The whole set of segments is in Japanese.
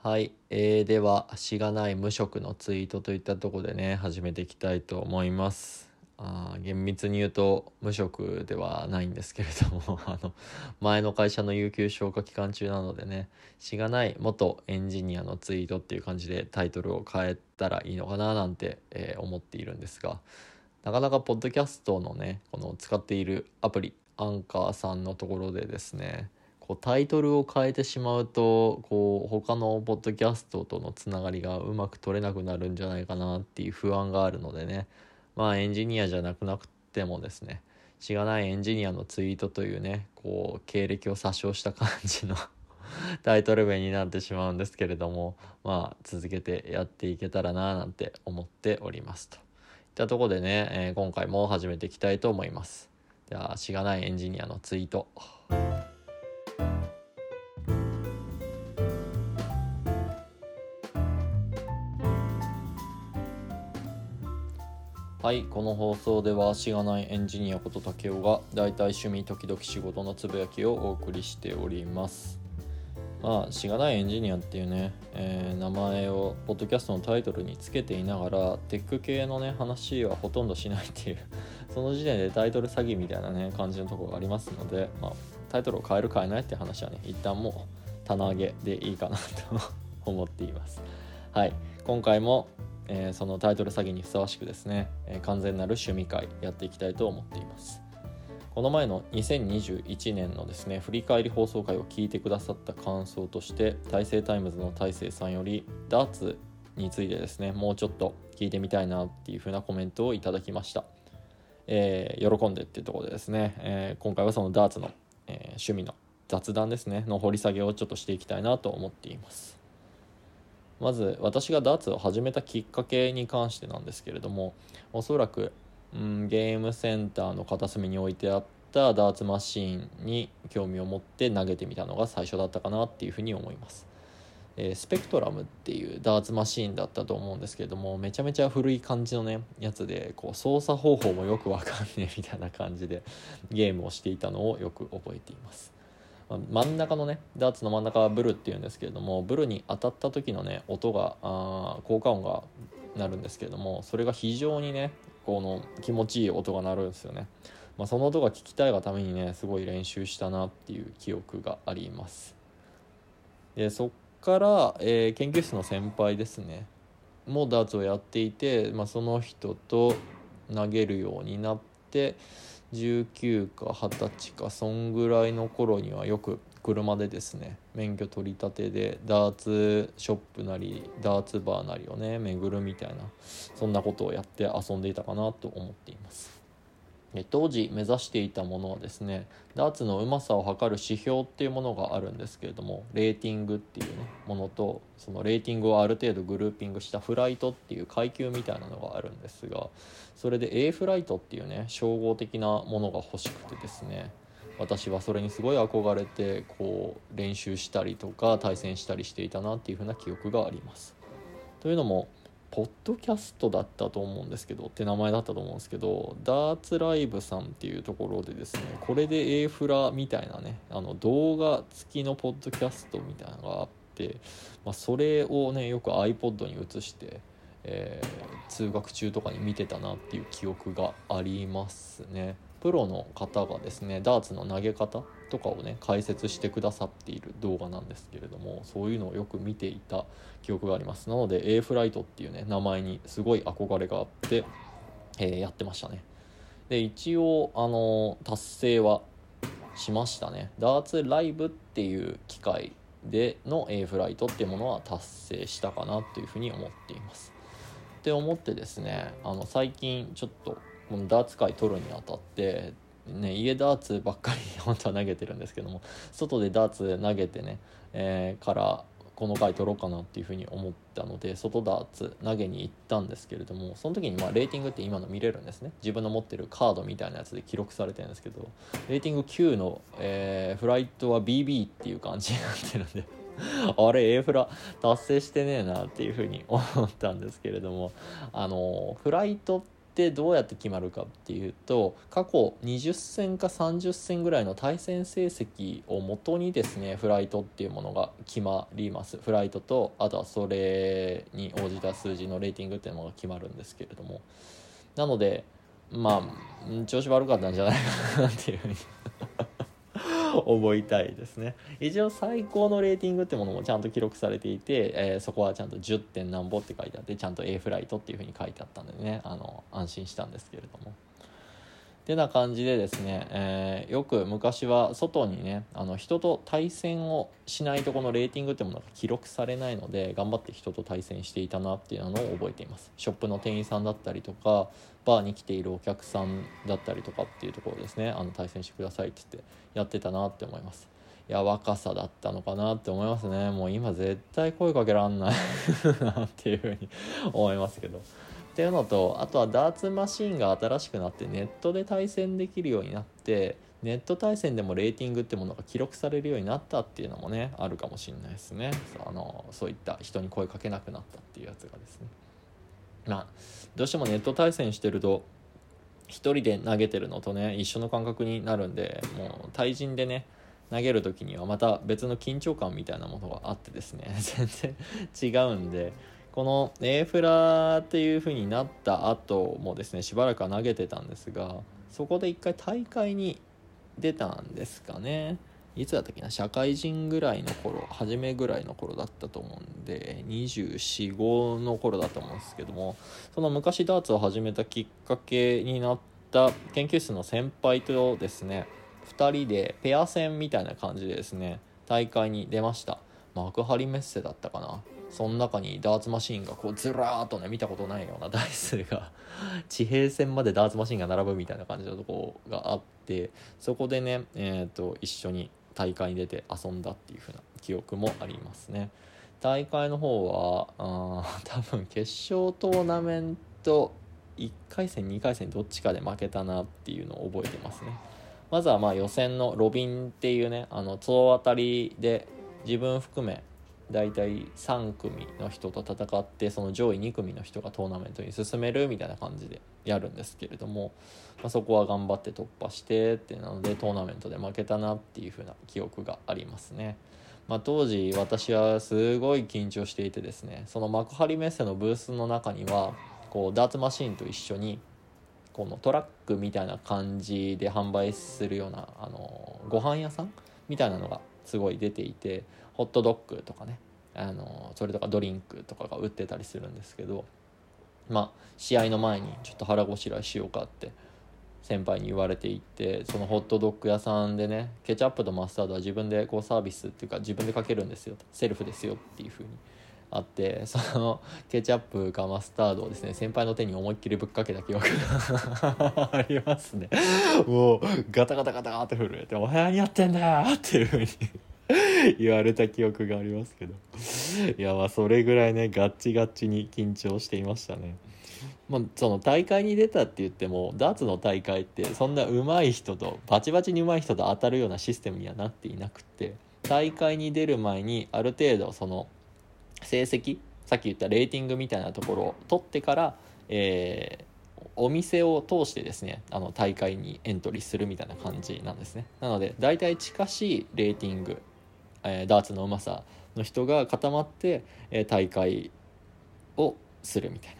はい、えー、ではしがない無職のツイートといったとこでね始めていきたいと思います。あ厳密に言うと無職ではないんですけれども あの前の会社の有給消化期間中なのでねしがない元エンジニアのツイートっていう感じでタイトルを変えたらいいのかななんて、えー思っているんですがなかなかポッドキャストのねこの使っているアプリアンカーさんのところでですねこうタイトルを変えてしまうとこう他のポッドキャストとのつながりがうまく取れなくなるんじゃないかなっていう不安があるのでね。まあエンジニアじゃなくなくてもですね。しがないエンジニアのツイートというねこう経歴を詐称した感じの タイトル名になってしまうんですけれどもまあ続けてやっていけたらななんて思っておりますと。いったところでね、えー今回も始めていきたいと思います。ではしがないエンジニアのツイート。はいこの放送ではしがないエンジニアこと竹雄がだいたい趣味時々仕事のつぶやきをお送りしております。まあしがないエンジニアっていうね、えー名前をポッドキャストのタイトルにつけていながらテック系のね話はほとんどしないっていう その時点でタイトル詐欺みたいなね感じのところがありますので、まあ、タイトルを変える変えないって話はね一旦もう棚上げでいいかなと 思っています。はい今回も、えーそのタイトル詐欺にふさわしくですね、え完全なる趣味回やっていきたいと思っています。この前の2021年のですね振り返り放送回を聞いてくださった感想として大成タイムズの大成さんよりダーツについてですねもうちょっと聞いてみたいなっていう風なコメントをいただきました、えー喜んでっていうところでですね、えー今回はそのダーツの、えー趣味の雑談ですねの掘り下げをちょっとしていきたいなと思っています。まず私がダーツを始めたきっかけに関してなんですけれどもおそらく、うん、ゲームセンターの片隅に置いてあったダーツマシーンに興味を持って投げてみたのが最初だったかなっていうふうに思います、えースペクトラムっていうダーツマシーンだったと思うんですけれどもめちゃめちゃ古い感じのねやつでこう操作方法もよくわかんねえみたいな感じでゲームをしていたのをよく覚えています。真ん中のねダーツの真ん中はブルっていうんですけれどもブルに当たった時のね音があ効果音が鳴るんですけれどもそれが非常にねこの気持ちいい音が鳴るんですよね、まあ、その音が聞きたいがためにねすごい練習したなっていう記憶があります。でそっから、えー研究室の先輩ですね。もうダーツをやっていて、まあ、その人と投げるようになって19か20歳かそんぐらいの頃にはよく車でですね免許取り立てでダーツショップなりダーツバーなりをね巡るみたいなそんなことをやって遊んでいたかなと思っています。当時目指していたものはですねダーツのうまさを測る指標っていうものがあるんですけれどもレーティングっていうねものとそのレーティングをある程度グルーピングしたフライトっていう階級みたいなのがあるんですがそれで A フライトっていうね称号的なものが欲しくてですね私はそれにすごい憧れてこう練習したりとか対戦したりしていたなっていうふうな記憶があります。というのもポッドキャストだったと思うんですけどって名前だったと思うんですけどダーツライブさんっていうところでですねこれで A フラみたいなねあの動画付きのポッドキャストみたいなのがあって、まあ、それをねよく iPod に移して、えー通学中とかに見てたなっていう記憶がありますね。プロの方がですねダーツの投げ方とかをね解説してくださっている動画なんですけれどもそういうのをよく見ていた記憶があります。なので A フライトっていうね名前にすごい憧れがあって、えーやってましたね。で一応あの達成はしましたね。ダーツライブっていう機械での A フライトっていうものは達成したかなというふうに思っています。って思ってですねあの最近ちょっとこのダーツ界取るにあたってね、家ダーツばっかり 本当は投げてるんですけども外でダーツ投げてね、えーからこの回取ろうかなっていうふうに思ったので外ダーツ投げに行ったんですけれどもその時にまあレーティングって今の見れるんですね。自分の持ってるカードみたいなやつで記録されてるんですけどレーティング9の、えーフライトは BB っていう感じになってるんで あれ A フラ達成してねえなっていうふうに思ったんですけれどもあのフライトってってどうやって決まるかっていうと過去20戦か30戦ぐらいの対戦成績をもとにですねフライトっていうものが決まります。フライトとあとはそれに応じた数字のレーティングっていうのが決まるんですけれども。なのでまあ調子悪かったんじゃないかなっていうふうに。覚えたいですね。一応最高のレーティングってものもちゃんと記録されていて、えー、そこはちゃんと10点なんぼって書いてあってちゃんと A フライトっていうふうに書いてあったんでねあの安心したんですけれども。てな感じでですね、えー、よく昔は外にねあの人と対戦をしないとこのレーティングってものが記録されないので頑張って人と対戦していたなっていうのを覚えています。ショップの店員さんだったりとかバーに来ているお客さんだったりとかっていうところですね。あの対戦してくださいって言ってやってたなって思います。いや若さだったのかなって思いますね。もう今絶対声かけらんない。なっていうふうに思いますけど。っていうのとあとはダーツマシンが新しくなってネットで対戦できるようになってネット対戦でもレーティングってものが記録されるようになったっていうのもねあるかもしれないですね。あのそういった人に声かけなくなったっていうやつがですね。まあどうしてもネット対戦してると1人で投げてるのとね一緒の感覚になるんでもう対人でね投げる時にはまた別の緊張感みたいなものがあってですね 全然違うんでこの A フラっていう風になった後もですねしばらくは投げてたんですがそこで一回大会に出たんですかね。いつだったっけな？社会人ぐらいの頃初めぐらいの頃だったと思うんで245の頃だと思うんですけどもその昔ダーツを始めたきっかけになった研究室の先輩とですね2人でペア戦みたいな感じでですね大会に出ました。幕張メッセだったかな。その中にダーツマシンがこうずらーっとね見たことないような 台数が地平線までダーツマシンが並ぶみたいな感じのとこがあってそこでね、えーと、一緒に大会に出て遊んだっていう風な記憶もありますね。大会の方はあ 多分決勝トーナメント1回戦2回戦どっちかで負けたなっていうのを覚えてますね。まずはまあ予選のロビンっていうねあの総当たりで自分含め大体3組の人と戦ってその上位2組の人がトーナメントに進めるみたいな感じでやるんですけれども、まあ、そこは頑張って突破してってなのでトーナメントで負けたなっていう風な記憶がありますね。まあ、当時私はすごい緊張していてですねその幕張メッセのブースの中にはこうダーツマシンと一緒にこのトラックみたいな感じで販売するようなあのご飯屋さんみたいなのがすごい出ていてホットドッグとかね。あのそれとかドリンクとかが売ってたりするんですけどまあ試合の前にちょっと腹ごしらえしようかって先輩に言われていってそのホットドッグ屋さんでねケチャップとマスタードは自分でこうサービスっていうか自分でかけるんですよ。セルフですよっていう風に。あってそのケチャップかマスタードをですね先輩の手に思いっきりぶっかけた記憶が ありますね。もうガタガタガタガタって震えて「お部屋にやってんだよ!」っていう風に 言われた記憶がありますけど。いやまあそれぐらいねガッチガッチに緊張していましたね。まあ、その大会に出たって言ってもダーツの大会ってそんな上手い人とバチバチに上手い人と当たるようなシステムにはなっていなくて大会に出る前にある程度その成績さっき言ったレーティングみたいなところを取ってから、えー、お店を通してですねあの大会にエントリーするみたいな感じなんですね。なので大体近しいレーティングえー、ダーツのうまさの人が固まって、えー、大会をするみたいな。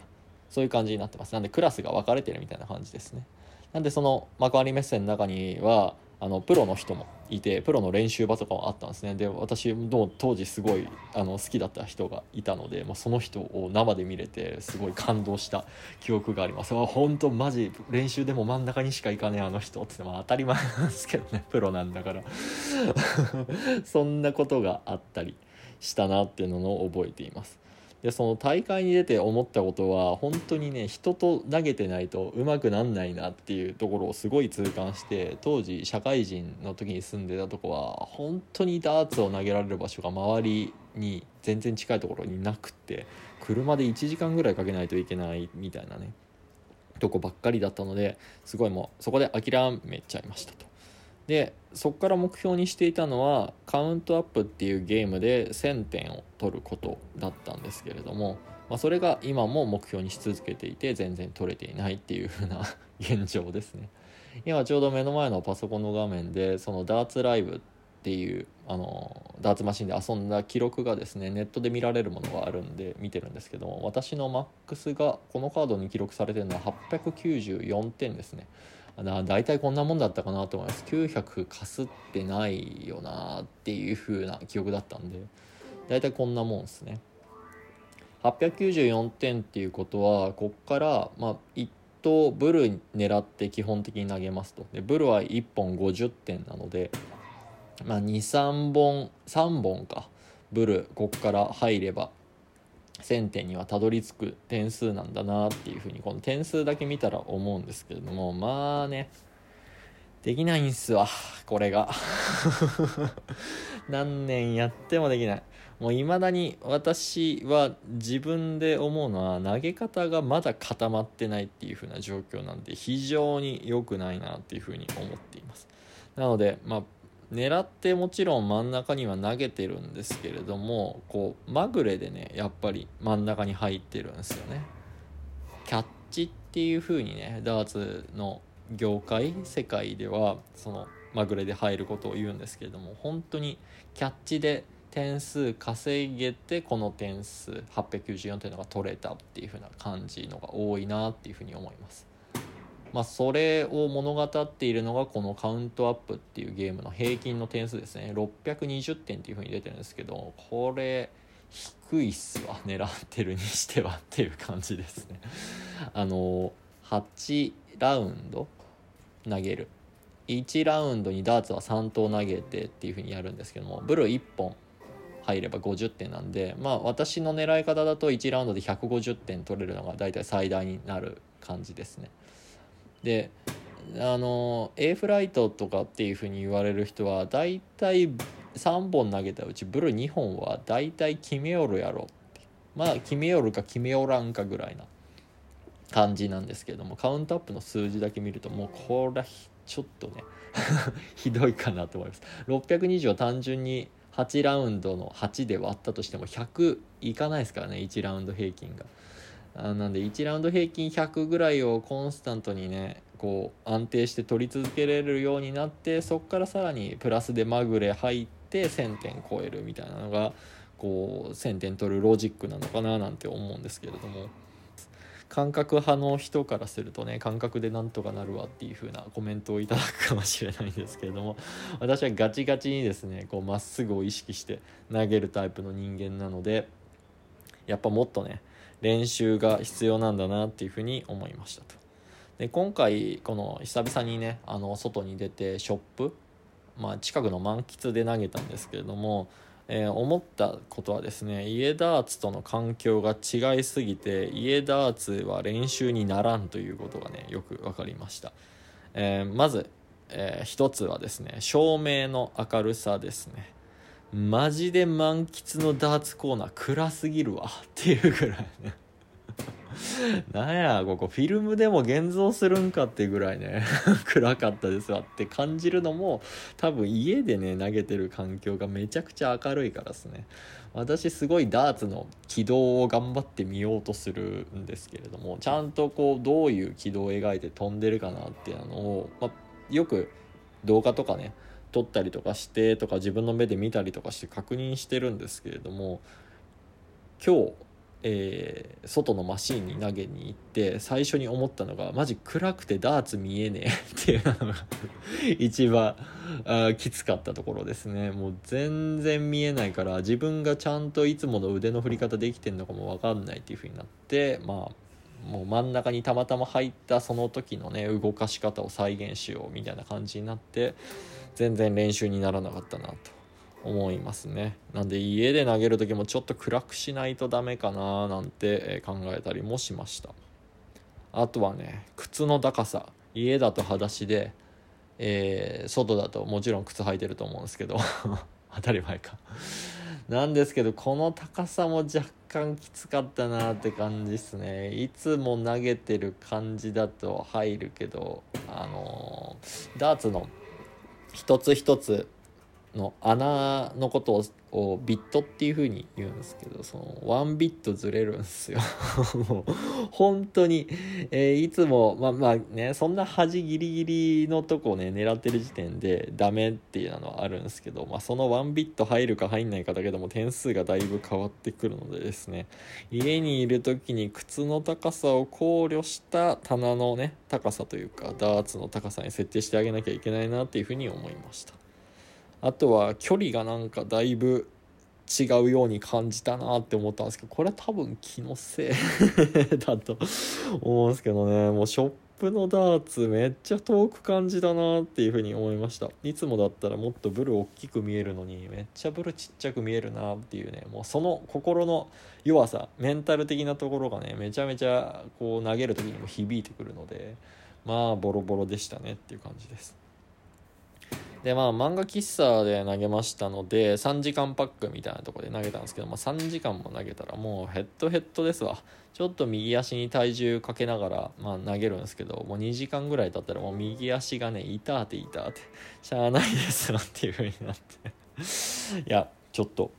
そういう感じになってます。なんでクラスが分かれてるみたいな感じですね。なんでその幕張メッセの中にはあのプロの人もいてプロの練習場とかもあったんですね。で私も当時すごいあの好きだった人がいたので、まあ、その人を生で見れてすごい感動した記憶があります。あ本当マジ練習でも真ん中にしか行かねえあの人ってまあ当たり前なんですけどねプロなんだから。そんなことがあったりしたなっていうのを覚えています。でその大会に出て思ったことは本当にね人と投げてないとうまくなんないなっていうところをすごい痛感して当時社会人の時に住んでたとこは本当にダーツを投げられる場所が周りに全然近いところになくって車で1時間ぐらいかけないといけないみたいなねとこばっかりだったのですごいもうそこで諦めちゃいましたと。でそこから目標にしていたのはカウントアップっていうゲームで1000点を取ることだったんですけれども、まあ、それが今も目標にし続けていて全然取れていないっていう風な 現状ですね。今ちょうど目の前のパソコンの画面でそのダーツライブっていうあのダーツマシンで遊んだ記録がですねネットで見られるものがあるんで見てるんですけども私のマックスがこのカードに記録されてるのは894点ですね。な大体こんなもんだったかなと思います。900かすってないよなっていう風な記憶だったんで大体こんなもんですね。894点っていうことはこっからまあ1等ブル狙って基本的に投げますと。でブルは1本50点なのでまあ23本3本かブルこっから入れば1000点にはたどり着く点数なんだなっていうふうにこの点数だけ見たら思うんですけれどもまあねできないんすわこれが。何年やってもできない。もういまだに私は自分で思うのは投げ方がまだ固まってないっていう風な状況なんで非常に良くないなっていう風に思っています。なのでまあ狙ってもちろん真ん中には投げてるんですけれどもこうまぐれでねやっぱり真ん中に入ってるんですよね。キャッチっていう風にねダーツの業界世界ではそのまぐれで入ることを言うんですけれども本当にキャッチで点数稼げてこの点数894点のが取れたっていう風な感じのが多いなっていう風に思います。まあ、それを物語っているのがこのカウントアップっていうゲームの平均の点数ですね。620点っていう風に出てるんですけどこれ低いっすわ。狙ってるにしてはっていう感じですね。あの8ラウンド投げる。1ラウンドにダーツは3投投げてっていう風にやるんですけどもブルー1本入れば50点なんでまあ私の狙い方だと1ラウンドで150点取れるのが大体最大になる感じですね。であの A フライトとかっていうふうに言われる人は大体3本投げたうちブル2本は大体決めよるやろってまあ決めよるか決めよらんかぐらいな感じなんですけどもカウントアップの数字だけ見るともうこれはちょっとね ひどいかなと思います620は単純に8ラウンドの8で割ったとしても100いかないですからね1ラウンド平均が。あなんで1ラウンド平均100ぐらいをコンスタントにねこう安定して取り続けられるようになってそこからさらにプラスでまぐれ入って1000点超えるみたいなのがこう1000点取るロジックなのかななんて思うんですけれども。感覚派の人からするとね感覚でなんとかなるわっていう風なコメントをいただくかもしれないんですけれども私はガチガチにですねこうまっすぐを意識して投げるタイプの人間なのでやっぱもっとね練習が必要なんだなっていうふうに思いましたと。で今回この久々にねあの外に出てショップ、まあ、近くの満喫で投げたんですけれども、えー、思ったことはですね家ダーツとの環境が違いすぎて家ダーツは練習にならんということがねよく分かりました、えー、まず、えー、一つはですね照明の明るさですねマジで満喫のダーツコーナー暗すぎるわっていうぐらいね。なんやここフィルムでも現像するんかってぐらいね。暗かったですわって感じるのも多分家でね投げてる環境がめちゃくちゃ明るいからですね。私すごいダーツの軌道を頑張ってみようとするんですけれどもちゃんとこうどういう軌道を描いて飛んでるかなっていうのを、ま、よく動画とかね撮ったりとかしてとか自分の目で見たりとかして確認してるんですけれども今日、えー、外のマシーンに投げに行って最初に思ったのがマジ暗くてダーツ見えねえ っていうのが一番あきつかったところですね。もう全然見えないから自分がちゃんといつもの腕の振り方できてんのかも分かんないっていう風になってまあもう真ん中にたまたま入ったその時のね動かし方を再現しようみたいな感じになって全然練習にならなかったなと思いますね。なんで家で投げる時もちょっと暗くしないとダメかななんて考えたりもしました。あとはね靴の高さ。家だと裸足で、えー、外だともちろん靴履いてると思うんですけど 当たり前か。なんですけどこの高さも若干きつかったなって感じですね。いつも投げてる感じだと入るけどあのー、ダーツの一つ一つの穴のことををビットっていう風に言うんですけどそのワンビットずれるんですよ。も う本当に、えー、いつもまあまあねそんな端ギリギリのとこをね狙ってる時点でダメっていうのはあるんですけど、まあ、そのワンビット入るか入んないかだけでも点数がだいぶ変わってくるのでですね。家にいる時に靴の高さを考慮した棚のね高さというかダーツの高さに設定してあげなきゃいけないなっていうふうに思いました。あとは距離がなんかだいぶ違うように感じたなって思ったんですけどこれは多分気のせい だと思うんですけどね。もうショップのダーツめっちゃ遠く感じだなっていうふうに思いました。いつもだったらもっとブル大きく見えるのにめっちゃブルちっちゃく見えるなっていうね。もうその心の弱さメンタル的なところがねめちゃめちゃこう投げる時にも響いてくるのでまあボロボロでしたねっていう感じです。でまあ漫画喫茶で投げましたので3時間パックみたいなとこで投げたんですけど、まあ、3時間も投げたらもうヘッドヘッドですわ。ちょっと右足に体重かけながら、まあ、投げるんですけどもう2時間ぐらい経ったらもう右足がね痛って痛ってしゃあないですなっていう風になって。いやちょっと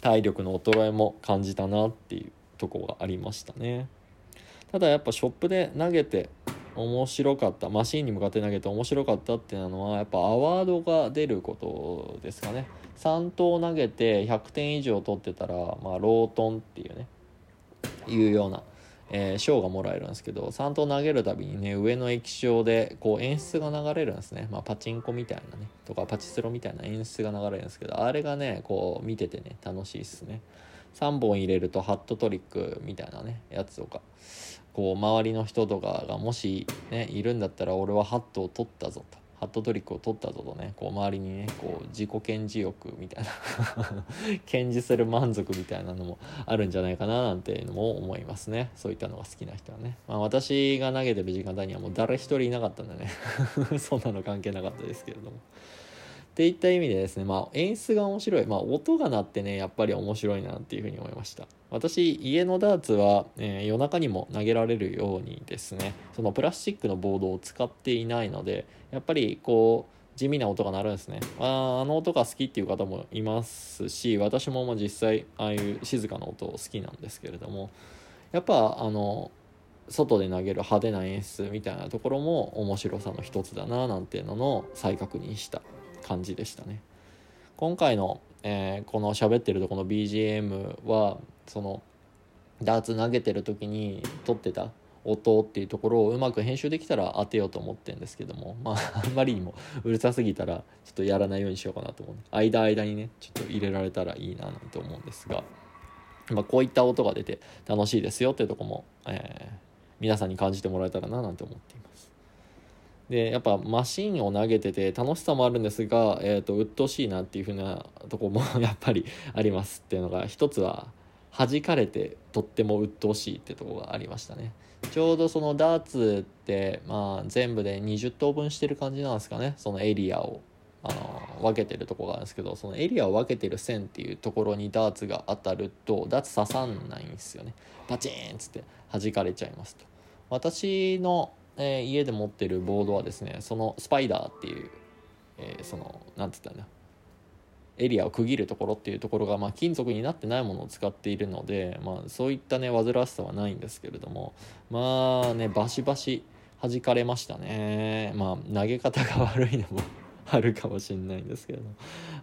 体力の衰えも感じたなっていうとこがありましたね。ただやっぱショップで投げて面白かった。マシンに向かって投げて面白かったっていうのはやっぱアワードが出ることですかね。3投投げて100点以上取ってたら、まあ、ロートンっていうね。いうような、えー、賞がもらえるんですけど3投投げるたびにね上の液晶でこう演出が流れるんですね、まあ、パチンコみたいなね。とかパチスロみたいな演出が流れるんですけどあれがねこう見ててね楽しいっすね。3本入れるとハットトリックみたいなねやつとか。こう周りの人とかがもしねいるんだったら俺はハットを取ったぞと。ハットトリックを取ったぞとね。こう周りにねこう自己顕示欲みたいな。顕示する満足みたいなのもあるんじゃないかななんていうのも思いますね。そういったのが好きな人はね、まあ、私が投げてる時間帯にはもう誰一人いなかったんでね。そんなの関係なかったですけれども。っていった意味でですね、まあ、演出が面白い、まあ、音が鳴ってねやっぱり面白いなっていうふうに思いました。私家のダーツは、えー、夜中にも投げられるようにですねそのプラスチックのボードを使っていないのでやっぱりこう地味な音が鳴るんですね。ああの音が好きっていう方もいますし私も実際ああいう静かな音好きなんですけれどもやっぱあの外で投げる派手な演出みたいなところも面白さの一つだななんていうのの再確認した感じでしたね今回の、えー、この喋ってるとこの BGM はそのダーツ投げてる時に撮ってた音っていうところをうまく編集できたら当てようと思ってるんですけどもまあ あんまりにもうるさすぎたらちょっとやらないようにしようかなと思う間間にねちょっと入れられたらいいななんて思うんですが、まあ、こういった音が出て楽しいですよっていうとこも、えー、皆さんに感じてもらえたらななんて思っています。でやっぱマシンを投げてて楽しさもあるんですが、えーと、鬱陶しいなっていう風なとこも やっぱりありますっていうのが一つは弾かれてとっても鬱陶しいってとこがありましたね。ちょうどそのダーツって、まあ、全部で20等分してる感じなんですかね。そのエリアをあの分けてるとこがあるんですけどそのエリアを分けてる線っていうところにダーツが当たるとダーツ刺さんないんですよね。パチンっつって弾かれちゃいますと。私のえー、家で持ってるボードはですねそのスパイダーっていう、えー、その何て言ったんだ。エリアを区切るところっていうところが、まあ、金属になってないものを使っているので、まあ、そういったね煩わしさはないんですけれどもまあねバシバシ弾かれましたね。まあ投げ方が悪いのも あるかもしれないんですけれど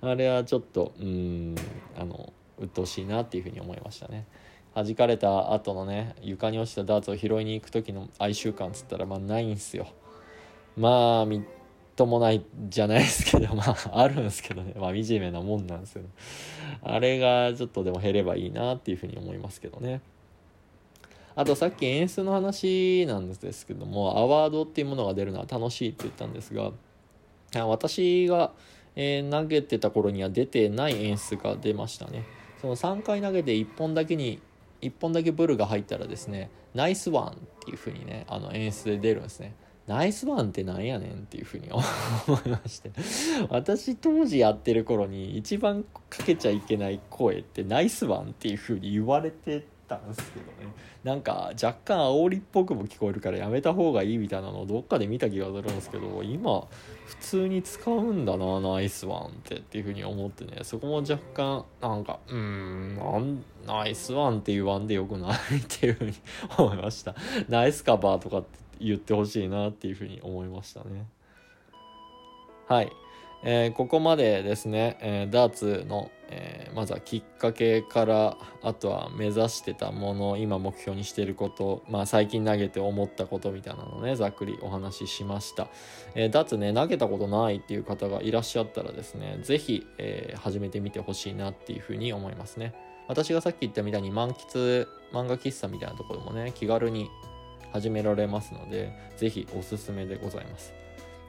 あれはちょっとうんあの鬱陶しいなっていうふうに思いましたね。弾かれた後のね床に落ちたダーツを拾いに行く時の哀愁感っつったらまあないんすよ。まあみっともないじゃないですけど まああるんですけどね。まあ惨めなもんなんですよね。あれがちょっとでも減ればいいなっていうふうに思いますけどね。あとさっき演出の話なんですけどもアワードっていうものが出るのは楽しいって言ったんですが私が、えー、投げてた頃には出てない演出が出ましたね。その3回投げて1本だけに1本だけブルが入ったらですねナイスワンっていう風にねあの演出で出るんですね。ナイスワンってなんやねんっていう風に思いまして。私当時やってる頃に一番かけちゃいけない声ってナイスワンっていうふうに言われてったんですけどね。なんか若干煽りっぽくも聞こえるからやめた方がいいみたいなのをどっかで見た気がするんですけど今普通に使うんだなナイスワンってっていうふうに思ってね。そこも若干なんかうーんナイスワンって言わんでよくないっていうふうに思いました。ナイスカバーとかって言ってほしいなっていうふうに思いましたね。はい。えー、ここまでですね、えー、ダーツの、えー、まずはきっかけからあとは目指してたもの今目標にしてること、まあ、最近投げて思ったことみたいなのねざっくりお話ししました、えダーツね投げたことないっていう方がいらっしゃったらですね是非、え始めてみてほしいなっていうふうに思いますね。私がさっき言ったみたいに満喫漫画喫茶みたいなところもね気軽に始められますので是非おすすめでございます。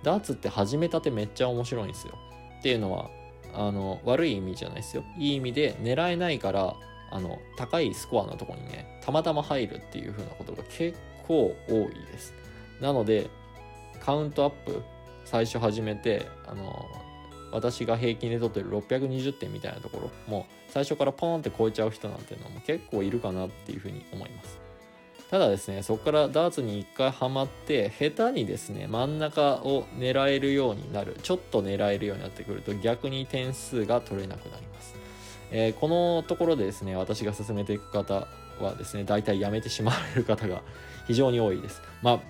ダーツって始めたてめっちゃ面白いんですよ。っていうのはあの悪い意味じゃないですよ。いい意味で狙えないからあの高いスコアのとこにねたまたま入るっていう風なことが結構多いです。なのでカウントアップ最初始めてあの私が平均で取ってる620点みたいなところも最初からポーンって超えちゃう人なんていうのも結構いるかなっていうふうに思います。ただですねそこからダーツに1回ハマって下手にですね真ん中を狙えるようになるちょっと狙えるようになってくると逆に点数が取れなくなります、えー、このところでですね私が進めていく方はですね大体やめてしまわれる方が非常に多いです。まあ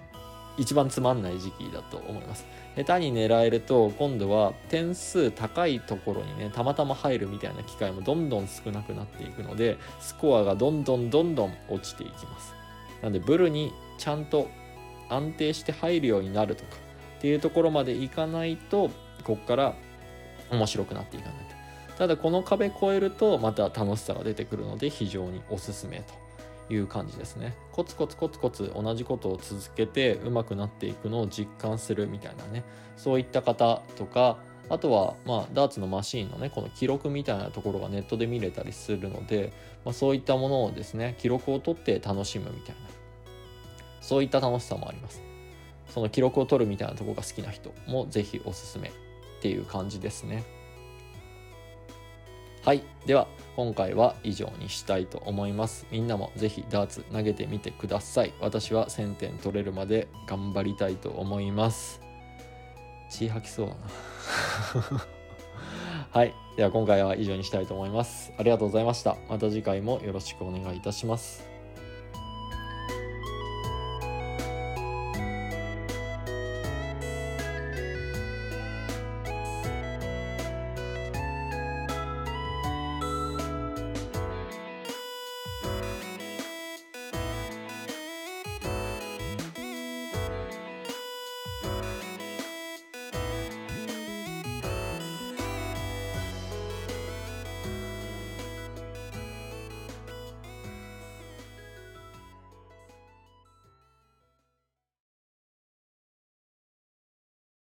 一番つまんない時期だと思います。下手に狙えると今度は点数高いところにねたまたま入るみたいな機会もどんどん少なくなっていくのでスコアがどんどんどんどん落ちていきます。なんでブルにちゃんと安定して入るようになるとかっていうところまでいかないとこっから面白くなっていかないと。ただこの壁越えるとまた楽しさが出てくるので非常におすすめという感じですね。コツコツコツコツ同じことを続けて上手くなっていくのを実感するみたいなねそういった方とかあとは、まあ、ダーツのマシーンのねこの記録みたいなところがネットで見れたりするので、まあ、そういったものをですね記録を取って楽しむみたいなそういった楽しさもあります。その記録を取るみたいなとこが好きな人もぜひおすすめっていう感じですね。はい。では今回は以上にしたいと思います。みんなもぜひダーツ投げてみてください。私は1000点取れるまで頑張りたいと思います。血吐きそうだな。はい。では今回は以上にしたいと思います。ありがとうございました。また次回もよろしくお願いいたします。